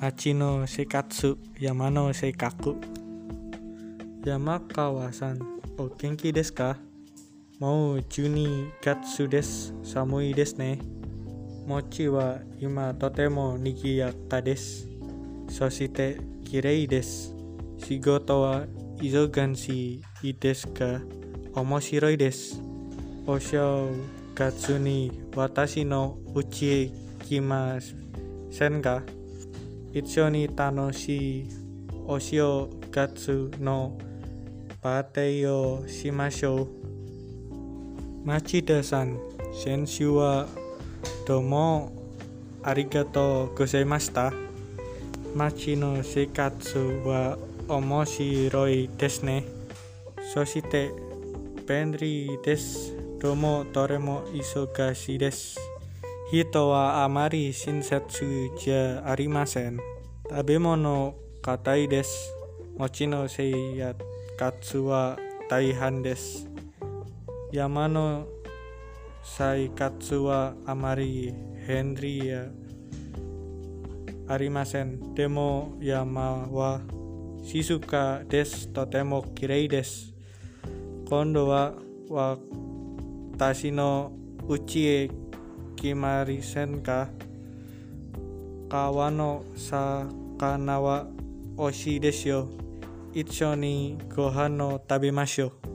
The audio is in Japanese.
Machi no Seikatsu Yama no Seikaku Yamakawa-san O genki desu ka? Mau juni gatsu desu. Samui desu ne. Mochi wa ima totemo nigiyaka desu. Soshite kirei desu. Shigoto wa izoganshi desu ga Omoshiroi desu. Osho gatsu ni watashi no uchi kimasen ka? 一緒に楽しいお正月のパーティーをしましょう。町田さん、先週はどうもありがとうございました。町の生活は面白いですね。そして、便利です。どうもどれも忙しいです。人はあまり親切じゃありません。食べ物硬いです。餅のせいやかつは大半です。山の生活はあまりヘ変理やありません。でも山は静かです。とてもきれいです。今度は私の家へ Kimarisenka Kawano Sakanawa Oshi desyo it'soni Gohano Tabemashyo